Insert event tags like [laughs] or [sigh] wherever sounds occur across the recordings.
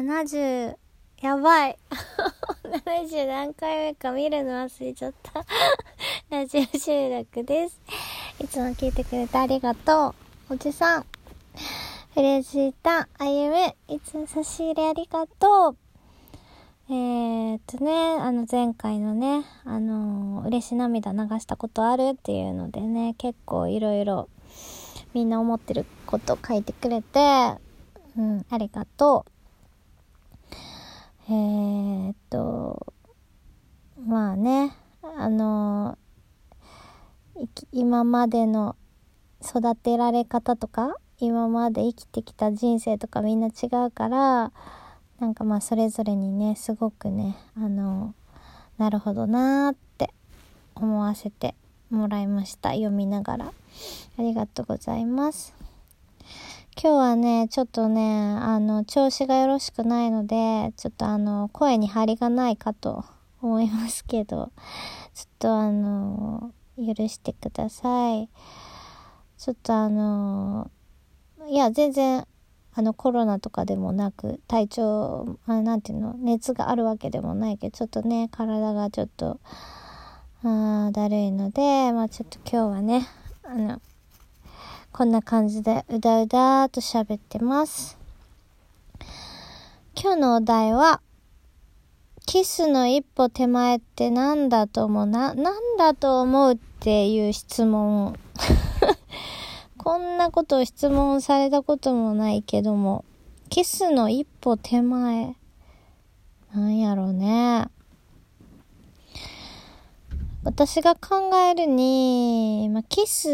70、やばい。[laughs] 70何回目か見るの忘れちゃった。[laughs] ラジオ収録です。いつも聞いてくれてありがとう。おじさん。フレジタ、あゆめ、いつも差し入れありがとう。えー、っとね、あの前回のね、あのー、嬉し涙流したことあるっていうのでね、結構いろいろみんな思ってること書いてくれて、うん、ありがとう。えー、っと、まあね、あの、今までの育てられ方とか、今まで生きてきた人生とかみんな違うから、なんかまあそれぞれにね、すごくね、あの、なるほどなーって思わせてもらいました。読みながら。ありがとうございます。今日はね、ちょっとね、あの、調子がよろしくないので、ちょっとあの、声に張りがないかと思いますけど、ちょっとあの、許してください。ちょっとあの、いや、全然、あの、コロナとかでもなく、体調、あなんていうの、熱があるわけでもないけど、ちょっとね、体がちょっと、あだるいので、まあちょっと今日はね、あの、こんな感じでうだうだーと喋ってます。今日のお題は、キスの一歩手前って何だと思うな、なんだと思うっていう質問。[laughs] こんなことを質問されたこともないけども、キスの一歩手前。なんやろうね。私が考えるに、まあ、キス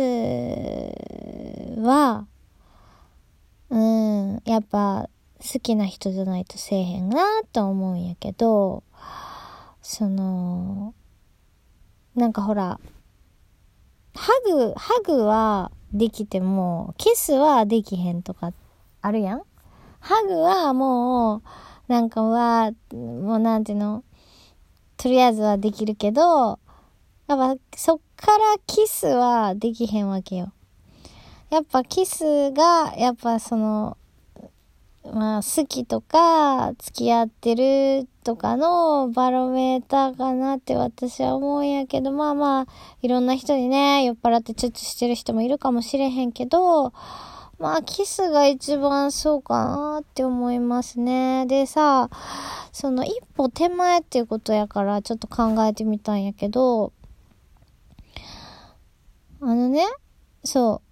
は、うん、やっぱ好きな人じゃないとせえへんなと思うんやけど、その、なんかほら、ハグ、ハグはできても、キスはできへんとかあるやんハグはもう、なんかは、もうなんていうの、とりあえずはできるけど、やっぱそっからキスはできへんわけよ。やっぱキスが、やっぱその、まあ好きとか付き合ってるとかのバロメーターかなって私は思うんやけど、まあまあいろんな人にね、酔っ払ってチュッチュしてる人もいるかもしれへんけど、まあキスが一番そうかなって思いますね。でさ、その一歩手前っていうことやからちょっと考えてみたんやけど、あのね、そう。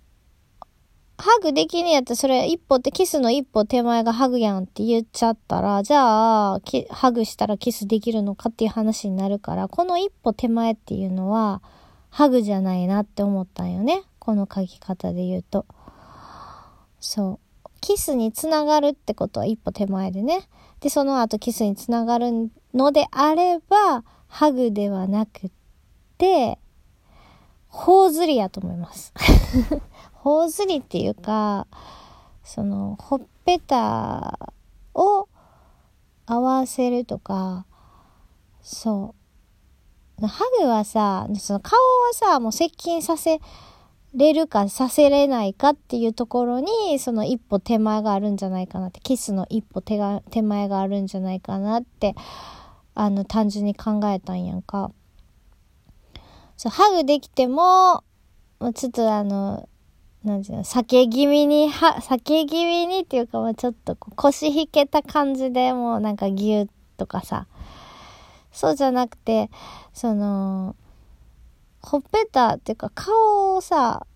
ハグできねえやったらそれ一歩ってキスの一歩手前がハグやんって言っちゃったら、じゃあ、ハグしたらキスできるのかっていう話になるから、この一歩手前っていうのは、ハグじゃないなって思ったんよね。この書き方で言うと。そう。キスにつながるってことは一歩手前でね。で、その後キスにつながるのであれば、ハグではなくて、頬ずりやと思います。[laughs] 頬ずりっていうか、その、ほっぺたを合わせるとか、そう。ハグはさ、その顔をさ、もう接近させれるかさせれないかっていうところに、その一歩手前があるんじゃないかなって、キスの一歩手が手前があるんじゃないかなって、あの、単純に考えたんやんか。そう、ハグできても、ちょっとあの、なんていうの、避け気味に、は、避け気味にっていうか、まあちょっと腰引けた感じでもうなんかギュッとかさ、そうじゃなくて、その、ほっぺたっていうか顔をさ、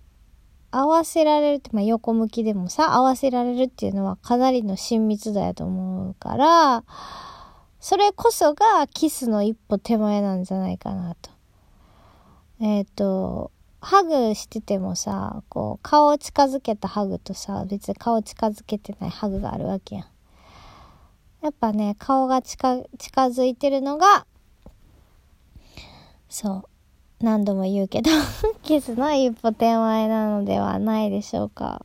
合わせられるって、まあ横向きでもさ、合わせられるっていうのはかなりの親密度やと思うから、それこそがキスの一歩手前なんじゃないかなと。えっ、ー、と、ハグしててもさ、こう、顔を近づけたハグとさ、別に顔近づけてないハグがあるわけやん。やっぱね、顔が近、近づいてるのが、そう、何度も言うけど、[laughs] キスの一歩手前なのではないでしょうか。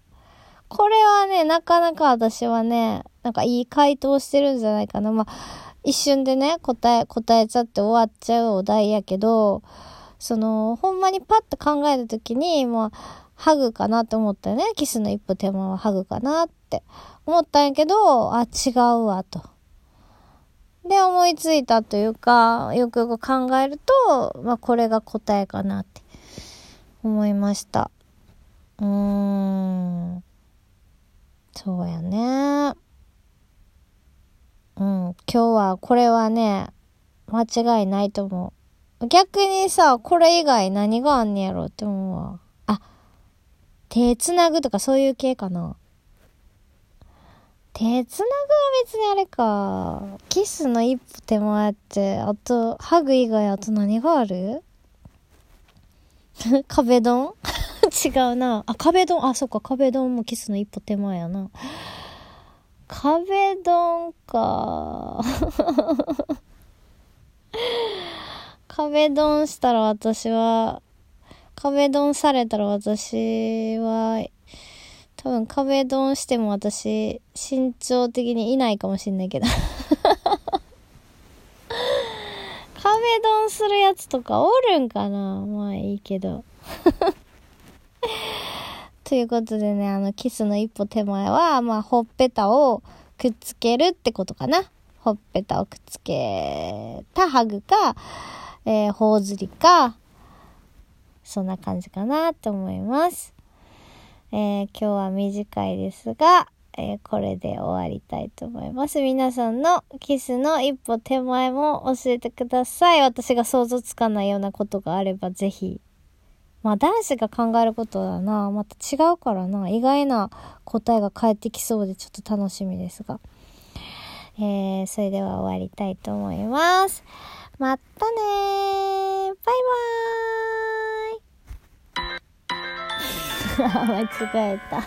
これはね、なかなか私はね、なんかいい回答してるんじゃないかな。まあ、一瞬でね、答え、答えちゃって終わっちゃうお題やけど、その、ほんまにパッと考えた時に、もう、ハグかなって思ったよね。キスの一歩手前はハグかなって思ったんやけど、あ、違うわ、と。で、思いついたというか、よくよく考えると、まあ、これが答えかなって思いました。うーん。そうやね。うん。今日は、これはね、間違いないと思う。逆にさ、これ以外何があんねやろって思うわ。あ、手つなぐとかそういう系かな。手つなぐは別にあれか。キスの一歩手前って、あと、ハグ以外あと何がある？[laughs] 壁ドン？[laughs] 違うな。あ、壁ドン、あ、そっか、壁ドンもキスの一歩手前やな。壁ドンか。[laughs] 壁ドンしたら私は、壁ドンされたら私は、多分壁ドンしても私、身長的にいないかもしんないけど。[laughs] 壁ドンするやつとかおるんかな？まあいいけど。[laughs] ということでね、あの、キスの一歩手前は、まあ、ほっぺたをくっつけるってことかな。ほっぺたをくっつけたハグか、えー、頬ずりか、そんな感じかなって思います。えー、今日は短いですが、えー、これで終わりたいと思います。皆さんのキスの一歩手前も教えてください。私が想像つかないようなことがあればぜひ。まあ男子が考えることだな。また違うからな。意外な答えが返ってきそうでちょっと楽しみですが。えー、それでは終わりたいと思います。ま [laughs] 間違えた。